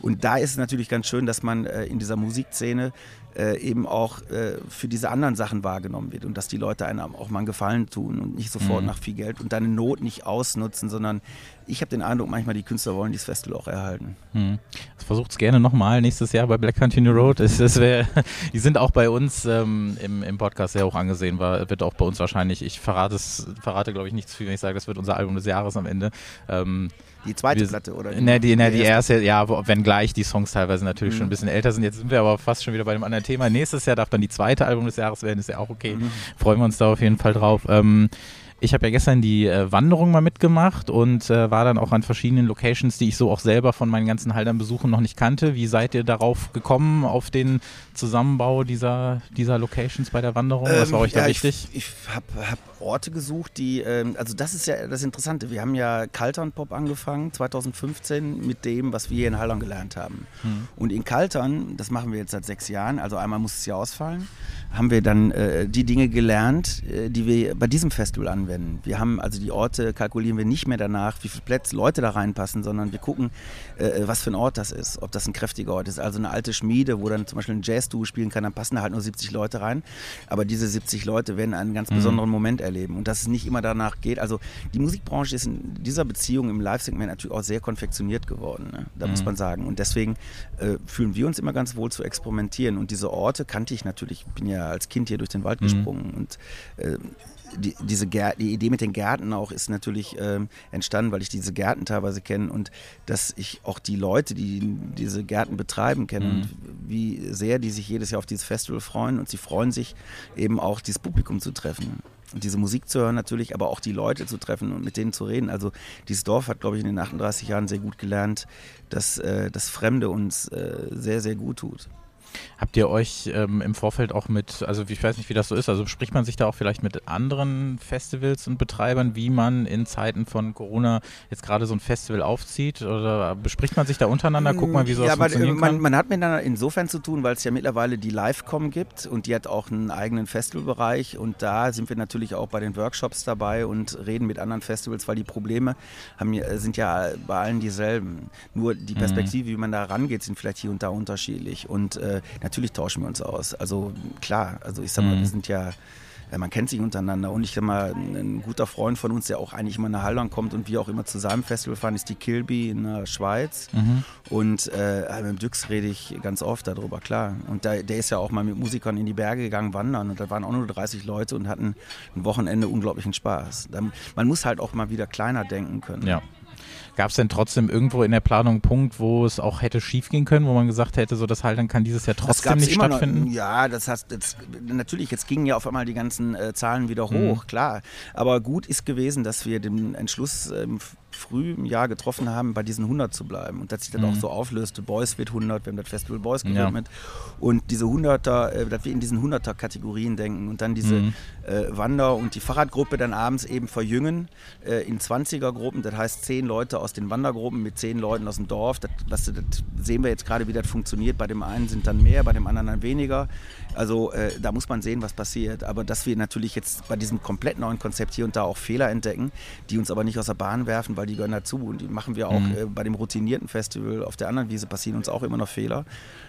Und da ist es natürlich ganz schön, dass man äh, in dieser Musikszene äh, eben auch äh, für diese anderen Sachen wahrgenommen wird und dass die Leute einem auch mal einen Gefallen tun und nicht sofort mhm. nach viel Geld und deine Not nicht ausnutzen, sondern ich habe den Eindruck, manchmal die Künstler wollen dieses Festival auch erhalten. Mhm. Versucht es gerne nochmal nächstes Jahr bei Black Country Road. Es, es wär, [laughs] die sind auch bei uns ähm, im, im Podcast sehr hoch angesehen, war, wird auch bei uns wahrscheinlich, ich verrate verrate glaube ich nichts viel, wenn ich sage, das wird unser Album des Jahres am Ende. Ähm, die zweite wir, Platte, oder? Ne, die, ne, die erste, ja, wenngleich die Songs teilweise natürlich mhm. schon ein bisschen älter sind. Jetzt sind wir aber fast schon wieder bei dem anderen Thema. Nächstes Jahr darf dann die zweite Album des Jahres werden, ist ja auch okay. Mhm. Freuen wir uns da auf jeden Fall drauf. Ähm, ich habe ja gestern die äh, Wanderung mal mitgemacht und äh, war dann auch an verschiedenen Locations, die ich so auch selber von meinen ganzen Haldern Besuchen noch nicht kannte. Wie seid ihr darauf gekommen, auf den Zusammenbau dieser, dieser Locations bei der Wanderung? Was war ähm, euch ja, da wichtig? Ich, ich habe hab Orte gesucht, die, ähm, also das ist ja das Interessante. Wir haben ja Kaltern Pop angefangen, 2015, mit dem, was wir hier in Haldern gelernt haben. Hm. Und in Kaltern, das machen wir jetzt seit sechs Jahren, also einmal muss es ja ausfallen, haben wir dann äh, die Dinge gelernt, äh, die wir bei diesem Festival anwenden. Wir haben also die Orte, kalkulieren wir nicht mehr danach, wie viele Plätze Leute da reinpassen, sondern wir gucken, äh, was für ein Ort das ist. Ob das ein kräftiger Ort ist, also eine alte Schmiede, wo dann zum Beispiel ein Jazz-Duo spielen kann, dann passen da halt nur 70 Leute rein. Aber diese 70 Leute werden einen ganz mhm. besonderen Moment erleben und dass es nicht immer danach geht. Also die Musikbranche ist in dieser Beziehung im Live-Segment natürlich auch sehr konfektioniert geworden, ne? da mhm. muss man sagen. Und deswegen äh, fühlen wir uns immer ganz wohl zu experimentieren. Und diese Orte kannte ich natürlich, bin ja als Kind hier durch den Wald mhm. gesprungen und äh, die, diese Gär die Idee mit den Gärten auch ist natürlich ähm, entstanden, weil ich diese Gärten teilweise kenne und dass ich auch die Leute, die diese Gärten betreiben, kenne mhm. und wie sehr die sich jedes Jahr auf dieses Festival freuen und sie freuen sich eben auch dieses Publikum zu treffen und diese Musik zu hören natürlich, aber auch die Leute zu treffen und mit denen zu reden. Also dieses Dorf hat, glaube ich, in den 38 Jahren sehr gut gelernt, dass äh, das Fremde uns äh, sehr, sehr gut tut. Habt ihr euch ähm, im Vorfeld auch mit, also ich weiß nicht, wie das so ist, also spricht man sich da auch vielleicht mit anderen Festivals und Betreibern, wie man in Zeiten von Corona jetzt gerade so ein Festival aufzieht? Oder bespricht man sich da untereinander? Guck mal, wie sowas ja, funktionieren man, kann? Man hat miteinander insofern zu tun, weil es ja mittlerweile die Livecom gibt und die hat auch einen eigenen Festivalbereich und da sind wir natürlich auch bei den Workshops dabei und reden mit anderen Festivals, weil die Probleme haben, sind ja bei allen dieselben. Nur die mhm. Perspektive, mhm. wie man da rangeht, sind vielleicht hier und da unterschiedlich und äh, natürlich tauschen wir uns aus. Also klar, also ich sag mal, mhm. wir sind ja man kennt sich untereinander. Und ich sag mal, ein guter Freund von uns, der auch eigentlich immer nach Halland kommt und wir auch immer zu seinem Festival fahren, ist die Kilby in der Schweiz. Mhm. Und äh, mit Düx rede ich ganz oft darüber, klar. Und da, der ist ja auch mal mit Musikern in die Berge gegangen, wandern. Und da waren auch nur 30 Leute und hatten ein Wochenende unglaublichen Spaß. Man muss halt auch mal wieder kleiner denken können. Ja. Gab es denn trotzdem irgendwo in der Planung einen Punkt, wo es auch hätte schiefgehen können, wo man gesagt hätte, so das Haltern kann dieses Jahr trotzdem nicht stattfinden? Noch, ja, das heißt, jetzt, natürlich, jetzt gingen ja auf einmal die ganzen äh, Zahlen wieder mhm. hoch, mhm. klar. Aber gut ist gewesen, dass wir den Entschluss ähm, früh im Jahr getroffen haben, bei diesen 100 zu bleiben. Und dass sich dann mhm. auch so auflöste, Boys wird 100, wir haben das Festival Boys gewidmet. Ja. Und diese 100er, äh, dass wir in diesen 100er-Kategorien denken und dann diese mhm. Äh, Wander- und die Fahrradgruppe dann abends eben verjüngen äh, in 20er-Gruppen. Das heißt, zehn Leute aus den Wandergruppen mit zehn Leuten aus dem Dorf. Das, das, das sehen wir jetzt gerade, wie das funktioniert. Bei dem einen sind dann mehr, bei dem anderen dann weniger. Also äh, da muss man sehen, was passiert. Aber dass wir natürlich jetzt bei diesem komplett neuen Konzept hier und da auch Fehler entdecken, die uns aber nicht aus der Bahn werfen, weil die gehören dazu und die machen wir auch mhm. äh, bei dem routinierten Festival auf der anderen Wiese passieren uns auch immer noch Fehler.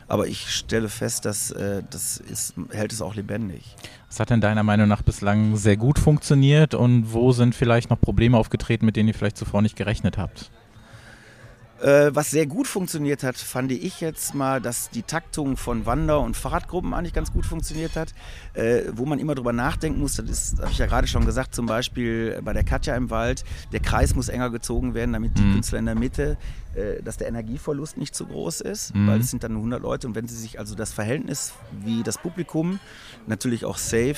Aber ich stelle fest, dass äh, das ist, hält es auch lebendig. Was hat denn deiner Meinung nach bislang sehr gut funktioniert und wo sind vielleicht noch Probleme aufgetreten, mit denen ihr vielleicht zuvor nicht gerechnet habt? Äh, was sehr gut funktioniert hat, fand ich jetzt mal, dass die Taktung von Wander- und Fahrradgruppen eigentlich ganz gut funktioniert hat. Äh, wo man immer drüber nachdenken muss, das habe ich ja gerade schon gesagt, zum Beispiel bei der Katja im Wald, der Kreis muss enger gezogen werden, damit die mhm. Künstler in der Mitte, äh, dass der Energieverlust nicht zu groß ist, mhm. weil es sind dann nur 100 Leute und wenn sie sich also das Verhältnis wie das Publikum natürlich auch safe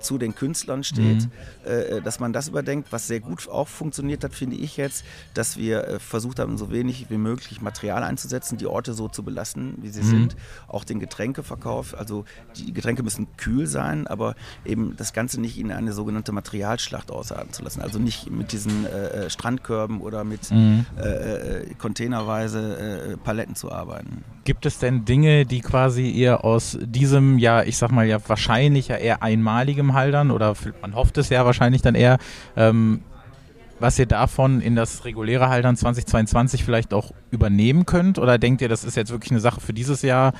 zu den Künstlern steht, mhm. äh, dass man das überdenkt. Was sehr gut auch funktioniert hat, finde ich jetzt, dass wir äh, versucht haben, so wenig wie möglich Material einzusetzen, die Orte so zu belassen, wie sie mhm. sind. Auch den Getränkeverkauf. Also die Getränke müssen kühl sein, aber eben das Ganze nicht in eine sogenannte Materialschlacht ausarten zu lassen. Also nicht mit diesen äh, äh Strandkörben oder mit mhm. Äh, äh, containerweise Paletten zu arbeiten. Gibt es denn Dinge, die quasi ihr aus diesem, ja, ich sag mal ja wahrscheinlich ja eher einmaligem Haldern oder man hofft es ja wahrscheinlich dann eher, ähm, was ihr davon in das reguläre Haldern 2022 vielleicht auch übernehmen könnt? Oder denkt ihr, das ist jetzt wirklich eine Sache für dieses Jahr?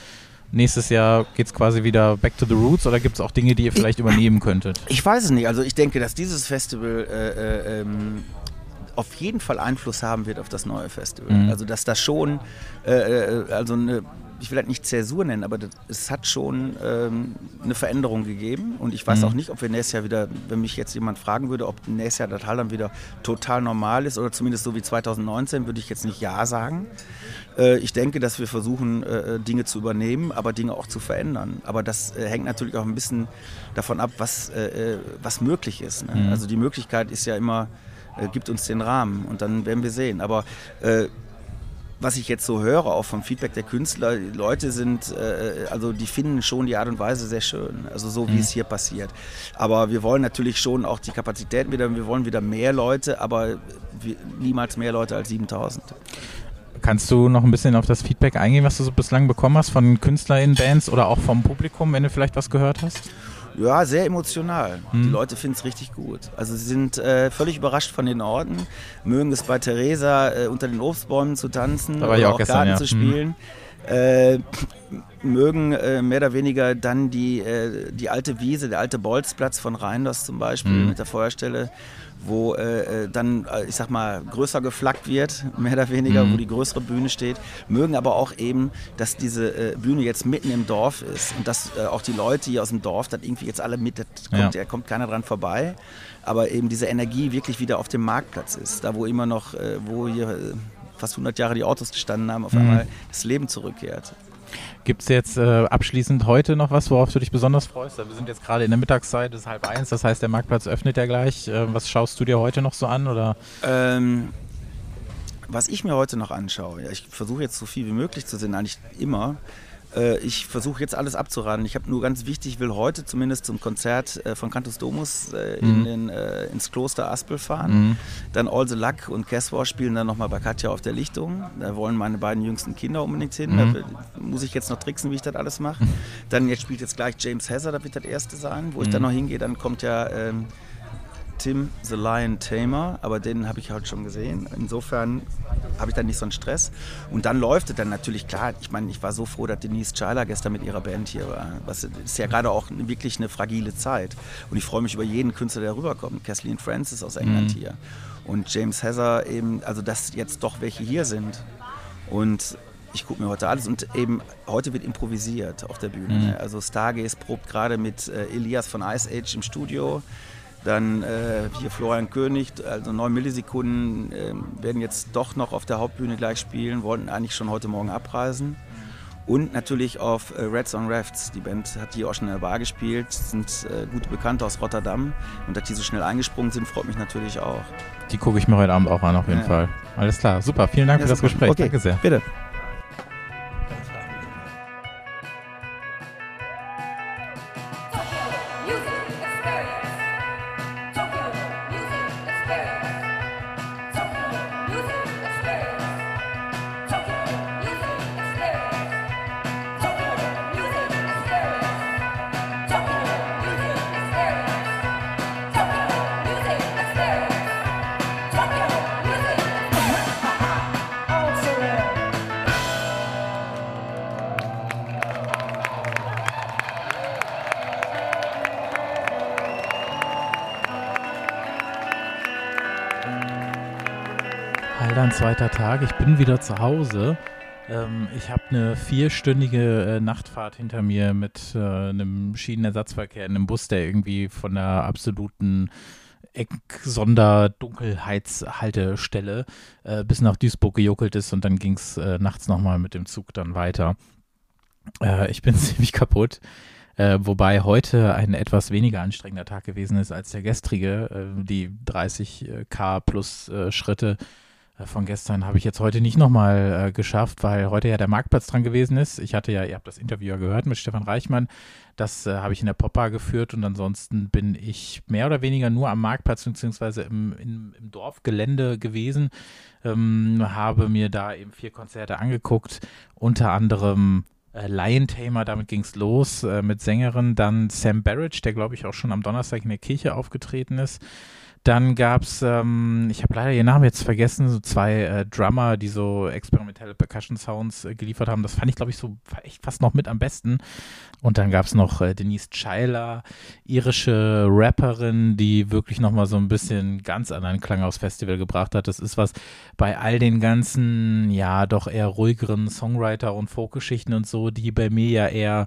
Nächstes Jahr geht es quasi wieder back to the roots oder gibt es auch Dinge, die ihr vielleicht ich, übernehmen könntet? Ich weiß es nicht. Also ich denke, dass dieses Festival äh, äh, ähm, auf jeden Fall Einfluss haben wird auf das neue Festival. Mhm. Also dass das schon, äh, äh, also eine, ich will halt nicht Zäsur nennen, aber das, es hat schon ähm, eine Veränderung gegeben und ich weiß mhm. auch nicht, ob wir nächstes Jahr wieder, wenn mich jetzt jemand fragen würde, ob nächstes Jahr das Hall dann wieder total normal ist oder zumindest so wie 2019, würde ich jetzt nicht Ja sagen. Äh, ich denke, dass wir versuchen, äh, äh, Dinge zu übernehmen, aber Dinge auch zu verändern. Aber das äh, hängt natürlich auch ein bisschen davon ab, was, was möglich ist. Ne? Mhm. Also die Möglichkeit ist ja immer, äh, gibt uns den Rahmen und dann werden wir sehen. Aber äh, was ich jetzt so höre, auch vom Feedback der Künstler, die Leute sind, äh, also die finden schon die Art und Weise sehr schön, also so wie mhm. es hier passiert. Aber wir wollen natürlich schon auch die Kapazitäten wieder, wir wollen wieder mehr Leute, aber niemals mehr Leute als 7000. Kannst du noch ein bisschen auf das Feedback eingehen, was du so bislang bekommen hast von KünstlerInnen, Bands oder auch vom Publikum, wenn du vielleicht was gehört hast? Ja, sehr emotional. Mhm. Die Leute finden es richtig gut. Also sie sind äh, völlig überrascht von den Orten, mögen es bei Theresa äh, unter den Obstbäumen zu tanzen oder auch, auch gestern, Garten ja. zu mhm. spielen. Mhm. Äh, mögen äh, mehr oder weniger dann die, äh, die alte Wiese, der alte Bolzplatz von Rheinders zum Beispiel mhm. mit der Feuerstelle wo äh, äh, dann, ich sag mal, größer geflaggt wird, [laughs] mehr oder weniger, mhm. wo die größere Bühne steht, mögen aber auch eben, dass diese Bühne jetzt mitten im Dorf ist und dass auch die Leute hier aus dem Dorf dann irgendwie jetzt alle mit, da kommt, ja. kommt keiner dran vorbei, aber eben diese Energie wirklich wieder auf dem Marktplatz ist, da wo immer noch, wo hier fast 100 Jahre die Autos gestanden haben, auf mhm. einmal das Leben zurückkehrt. Gibt es jetzt äh, abschließend heute noch was, worauf du dich besonders freust? Wir sind jetzt gerade in der Mittagszeit, es ist halb eins, das heißt, der Marktplatz öffnet ja gleich. Äh, was schaust du dir heute noch so an? Oder? Ähm, was ich mir heute noch anschaue, ich versuche jetzt so viel wie möglich zu sehen, eigentlich immer. Äh, ich versuche jetzt alles abzuraten. Ich habe nur ganz wichtig, ich will heute zumindest zum Konzert äh, von Cantus Domus äh, mhm. in den, ins Kloster Aspel fahren. Mhm. Dann All the Luck und Caswar spielen dann nochmal bei Katja auf der Lichtung. Da wollen meine beiden jüngsten Kinder unbedingt hin. Mhm. Da muss ich jetzt noch tricksen, wie ich das alles mache. [laughs] Dann jetzt spielt jetzt gleich James Hazard, da wird das erste sein. Wo ich dann mhm. noch hingehe, dann kommt ja... Ähm, Tim the Lion Tamer, aber den habe ich halt schon gesehen. Insofern habe ich dann nicht so einen Stress. Und dann läuft es dann natürlich klar. Ich meine, ich war so froh, dass Denise Schuyler gestern mit ihrer Band hier war. Was ist ja gerade auch wirklich eine fragile Zeit. Und ich freue mich über jeden Künstler, der rüberkommt. Kathleen Francis aus England mhm. hier. Und James Heather eben, also dass jetzt doch welche hier sind. Und ich gucke mir heute alles und eben heute wird improvisiert auf der Bühne. Mhm. Also Stargaze probt gerade mit äh, Elias von Ice Age im Studio. Dann äh, hier Florian König, also 9 Millisekunden, äh, werden jetzt doch noch auf der Hauptbühne gleich spielen, wollten eigentlich schon heute Morgen abreisen. Und natürlich auf äh, Reds on Rafts. Die Band hat hier auch schon in der Bar gespielt, sind äh, gute Bekannte aus Rotterdam. Und dass die so schnell eingesprungen sind, freut mich natürlich auch. Die gucke ich mir heute Abend auch an, auf jeden ja. Fall. Alles klar, super. Vielen Dank ja, für das Gespräch. Okay. Danke sehr. Bitte. Tag. Ich bin wieder zu Hause. Ähm, ich habe eine vierstündige äh, Nachtfahrt hinter mir mit äh, einem Schienenersatzverkehr in einem Bus, der irgendwie von der absoluten Eck-Sonderdunkelheitshaltestelle äh, bis nach Duisburg gejuckelt ist und dann ging es äh, nachts nochmal mit dem Zug dann weiter. Äh, ich bin [laughs] ziemlich kaputt. Äh, wobei heute ein etwas weniger anstrengender Tag gewesen ist als der gestrige. Äh, die 30k plus äh, Schritte äh, von gestern habe ich jetzt heute nicht nochmal äh, geschafft, weil heute ja der Marktplatz dran gewesen ist. Ich hatte ja, ihr habt das Interview ja gehört mit Stefan Reichmann. Das äh, habe ich in der Poppa geführt und ansonsten bin ich mehr oder weniger nur am Marktplatz bzw. Im, im, im, Dorfgelände gewesen. Ähm, habe mir da eben vier Konzerte angeguckt, unter anderem äh, Lion Tamer, damit ging es los äh, mit Sängerin, dann Sam Barrage, der glaube ich auch schon am Donnerstag in der Kirche aufgetreten ist. Dann gab es, ähm, ich habe leider ihren Namen jetzt vergessen, so zwei äh, Drummer, die so experimentelle Percussion-Sounds äh, geliefert haben. Das fand ich, glaube ich, so echt fast noch mit am besten. Und dann gab es noch äh, Denise Chyler, irische Rapperin, die wirklich nochmal so ein bisschen ganz anderen Klang aufs Festival gebracht hat. Das ist was bei all den ganzen, ja, doch eher ruhigeren Songwriter- und Folkgeschichten und so, die bei mir ja eher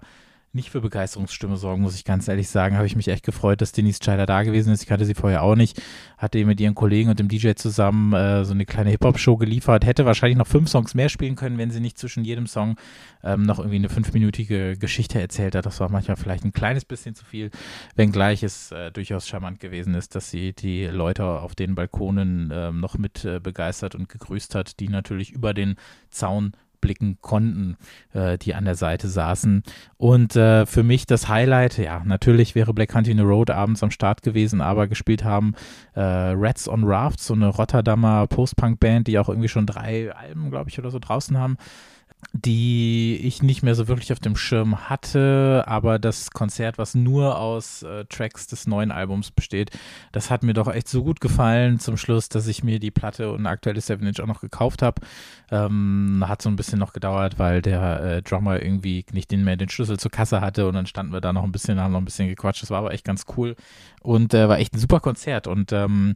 nicht für Begeisterungsstimme sorgen, muss ich ganz ehrlich sagen. Habe ich mich echt gefreut, dass Denise Scheider da gewesen ist. Ich kannte sie vorher auch nicht. Hatte mit ihren Kollegen und dem DJ zusammen äh, so eine kleine Hip-Hop-Show geliefert. Hätte wahrscheinlich noch fünf Songs mehr spielen können, wenn sie nicht zwischen jedem Song ähm, noch irgendwie eine fünfminütige Geschichte erzählt hat. Das war manchmal vielleicht ein kleines bisschen zu viel, wenngleich es äh, durchaus charmant gewesen ist, dass sie die Leute auf den Balkonen äh, noch mit äh, begeistert und gegrüßt hat, die natürlich über den Zaun blicken konnten, äh, die an der Seite saßen. Und äh, für mich das Highlight, ja, natürlich wäre Black Hunting the Road abends am Start gewesen, aber gespielt haben äh, Rats on Rafts, so eine Rotterdamer Post-Punk-Band, die auch irgendwie schon drei Alben, glaube ich, oder so draußen haben die ich nicht mehr so wirklich auf dem Schirm hatte, aber das Konzert, was nur aus äh, Tracks des neuen Albums besteht, das hat mir doch echt so gut gefallen zum Schluss, dass ich mir die Platte und aktuelle 7 Inch auch noch gekauft habe. Ähm, hat so ein bisschen noch gedauert, weil der äh, Drummer irgendwie nicht den mehr den Schlüssel zur Kasse hatte und dann standen wir da noch ein bisschen, haben noch ein bisschen gequatscht. Das war aber echt ganz cool und äh, war echt ein super Konzert und ähm,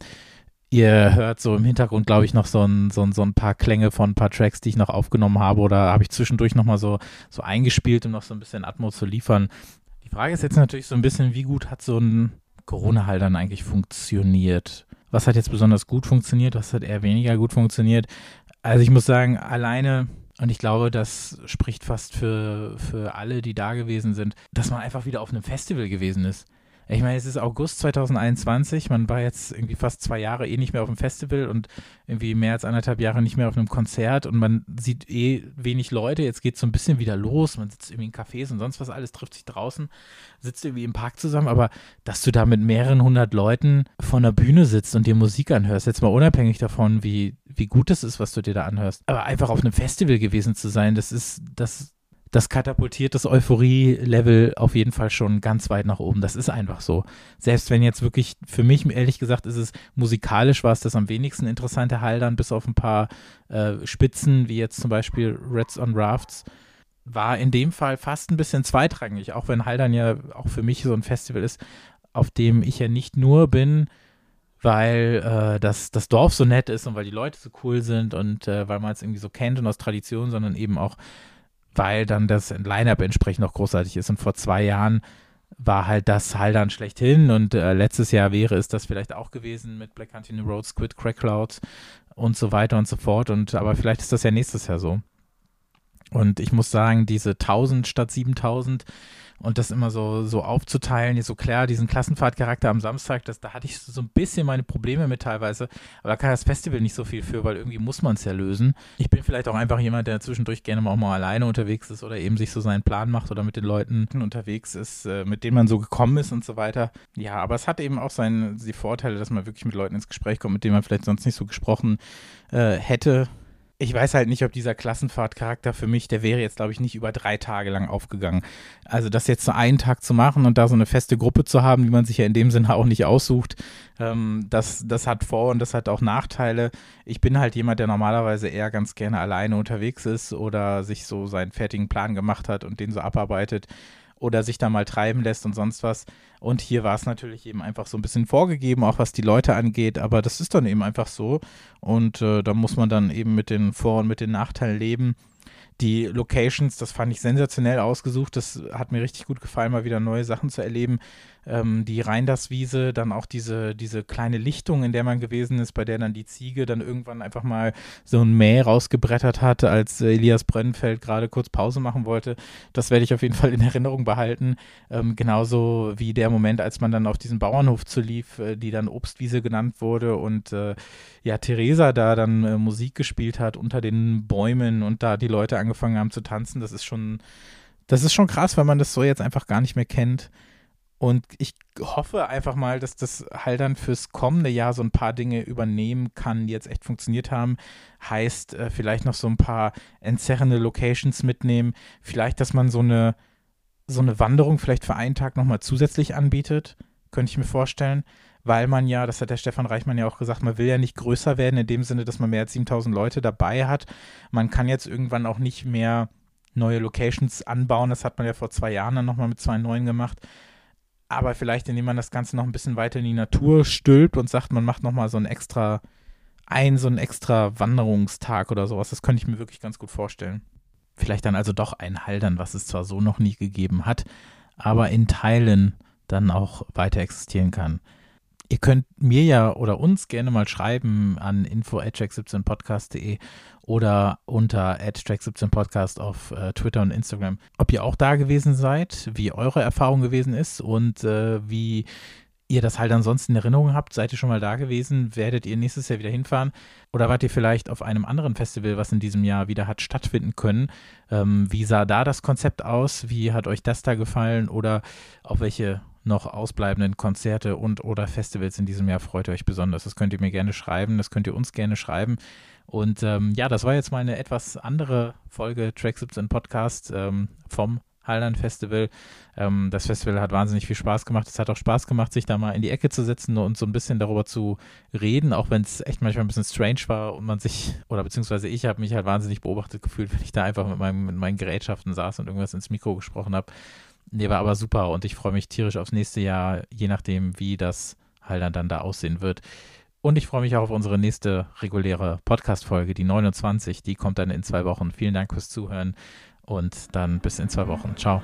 Ihr hört so im Hintergrund, glaube ich, noch so ein, so, ein, so ein paar Klänge von ein paar Tracks, die ich noch aufgenommen habe oder habe ich zwischendurch nochmal so, so eingespielt, um noch so ein bisschen Atmo zu liefern. Die Frage ist jetzt natürlich so ein bisschen, wie gut hat so ein Corona-Hall dann eigentlich funktioniert? Was hat jetzt besonders gut funktioniert? Was hat eher weniger gut funktioniert? Also ich muss sagen, alleine und ich glaube, das spricht fast für, für alle, die da gewesen sind, dass man einfach wieder auf einem Festival gewesen ist. Ich meine, es ist August 2021, man war jetzt irgendwie fast zwei Jahre eh nicht mehr auf dem Festival und irgendwie mehr als anderthalb Jahre nicht mehr auf einem Konzert und man sieht eh wenig Leute. Jetzt geht es so ein bisschen wieder los, man sitzt irgendwie in Cafés und sonst was alles, trifft sich draußen, sitzt irgendwie im Park zusammen, aber dass du da mit mehreren hundert Leuten vor einer Bühne sitzt und dir Musik anhörst, jetzt mal unabhängig davon, wie, wie gut es ist, was du dir da anhörst, aber einfach auf einem Festival gewesen zu sein, das ist, das das katapultiert das Euphorie-Level auf jeden Fall schon ganz weit nach oben. Das ist einfach so. Selbst wenn jetzt wirklich, für mich ehrlich gesagt, ist es musikalisch war es das am wenigsten interessante Haldern, bis auf ein paar äh, Spitzen, wie jetzt zum Beispiel Reds on Rafts, war in dem Fall fast ein bisschen zweitrangig, auch wenn Haldern ja auch für mich so ein Festival ist, auf dem ich ja nicht nur bin, weil äh, das, das Dorf so nett ist und weil die Leute so cool sind und äh, weil man es irgendwie so kennt und aus Tradition, sondern eben auch weil dann das Line-Up entsprechend noch großartig ist. Und vor zwei Jahren war halt das Haldern schlechthin und äh, letztes Jahr wäre es das vielleicht auch gewesen mit Black Hunting Road, Squid, Crack Cloud und so weiter und so fort. Und aber vielleicht ist das ja nächstes Jahr so. Und ich muss sagen, diese 1000 statt 7000 und das immer so, so aufzuteilen, ist so klar, diesen Klassenfahrtcharakter am Samstag, das, da hatte ich so ein bisschen meine Probleme mit teilweise, aber da kann das Festival nicht so viel für, weil irgendwie muss man es ja lösen. Ich bin vielleicht auch einfach jemand, der zwischendurch gerne mal auch mal alleine unterwegs ist oder eben sich so seinen Plan macht oder mit den Leuten unterwegs ist, äh, mit denen man so gekommen ist und so weiter. Ja, aber es hat eben auch seine, die Vorteile, dass man wirklich mit Leuten ins Gespräch kommt, mit denen man vielleicht sonst nicht so gesprochen äh, hätte ich weiß halt nicht, ob dieser Klassenfahrtcharakter für mich, der wäre jetzt, glaube ich, nicht über drei Tage lang aufgegangen. Also das jetzt so einen Tag zu machen und da so eine feste Gruppe zu haben, die man sich ja in dem Sinne auch nicht aussucht, ähm, das, das hat Vor- und das hat auch Nachteile. Ich bin halt jemand, der normalerweise eher ganz gerne alleine unterwegs ist oder sich so seinen fertigen Plan gemacht hat und den so abarbeitet oder sich da mal treiben lässt und sonst was. Und hier war es natürlich eben einfach so ein bisschen vorgegeben, auch was die Leute angeht, aber das ist dann eben einfach so. Und äh, da muss man dann eben mit den Vor- und mit den Nachteilen leben. Die Locations, das fand ich sensationell ausgesucht. Das hat mir richtig gut gefallen, mal wieder neue Sachen zu erleben ähm, die Rheindarswiese, dann auch diese, diese kleine Lichtung, in der man gewesen ist, bei der dann die Ziege dann irgendwann einfach mal so ein Mäh rausgebrettert hat, als Elias Brennfeld gerade kurz Pause machen wollte. Das werde ich auf jeden Fall in Erinnerung behalten. Ähm, genauso wie der Moment, als man dann auf diesen Bauernhof zu lief, äh, die dann Obstwiese genannt wurde und äh, ja, Theresa da dann äh, Musik gespielt hat unter den Bäumen und da die Leute angefangen haben zu tanzen. Das ist schon, das ist schon krass, weil man das so jetzt einfach gar nicht mehr kennt. Und ich hoffe einfach mal, dass das halt dann fürs kommende Jahr so ein paar Dinge übernehmen kann, die jetzt echt funktioniert haben. Heißt, äh, vielleicht noch so ein paar entzerrende Locations mitnehmen. Vielleicht, dass man so eine, so eine Wanderung vielleicht für einen Tag nochmal zusätzlich anbietet. Könnte ich mir vorstellen. Weil man ja, das hat der Stefan Reichmann ja auch gesagt, man will ja nicht größer werden in dem Sinne, dass man mehr als 7000 Leute dabei hat. Man kann jetzt irgendwann auch nicht mehr neue Locations anbauen. Das hat man ja vor zwei Jahren dann nochmal mit zwei neuen gemacht aber vielleicht, indem man das Ganze noch ein bisschen weiter in die Natur stülpt und sagt, man macht nochmal so ein extra, ein, so ein extra Wanderungstag oder sowas. Das könnte ich mir wirklich ganz gut vorstellen. Vielleicht dann also doch ein Haldern, was es zwar so noch nie gegeben hat, aber in Teilen dann auch weiter existieren kann. Ihr könnt mir ja oder uns gerne mal schreiben an info@track17podcast.de oder unter track17podcast auf äh, Twitter und Instagram, ob ihr auch da gewesen seid, wie eure Erfahrung gewesen ist und äh, wie ihr das halt ansonsten in Erinnerung habt. Seid ihr schon mal da gewesen? Werdet ihr nächstes Jahr wieder hinfahren? Oder wart ihr vielleicht auf einem anderen Festival, was in diesem Jahr wieder hat stattfinden können? Ähm, wie sah da das Konzept aus? Wie hat euch das da gefallen? Oder auf welche noch ausbleibenden Konzerte und oder Festivals in diesem Jahr freut ihr euch besonders? Das könnt ihr mir gerne schreiben, das könnt ihr uns gerne schreiben. Und ähm, ja, das war jetzt mal eine etwas andere Folge Track 17 Podcast ähm, vom Highland Festival. Ähm, das Festival hat wahnsinnig viel Spaß gemacht. Es hat auch Spaß gemacht, sich da mal in die Ecke zu setzen und so ein bisschen darüber zu reden, auch wenn es echt manchmal ein bisschen strange war und man sich, oder beziehungsweise ich habe mich halt wahnsinnig beobachtet gefühlt, wenn ich da einfach mit, meinem, mit meinen Gerätschaften saß und irgendwas ins Mikro gesprochen habe. Nee, war aber super und ich freue mich tierisch aufs nächste Jahr, je nachdem, wie das halt dann da aussehen wird. Und ich freue mich auch auf unsere nächste reguläre Podcast-Folge, die 29. Die kommt dann in zwei Wochen. Vielen Dank fürs Zuhören und dann bis in zwei Wochen. Ciao.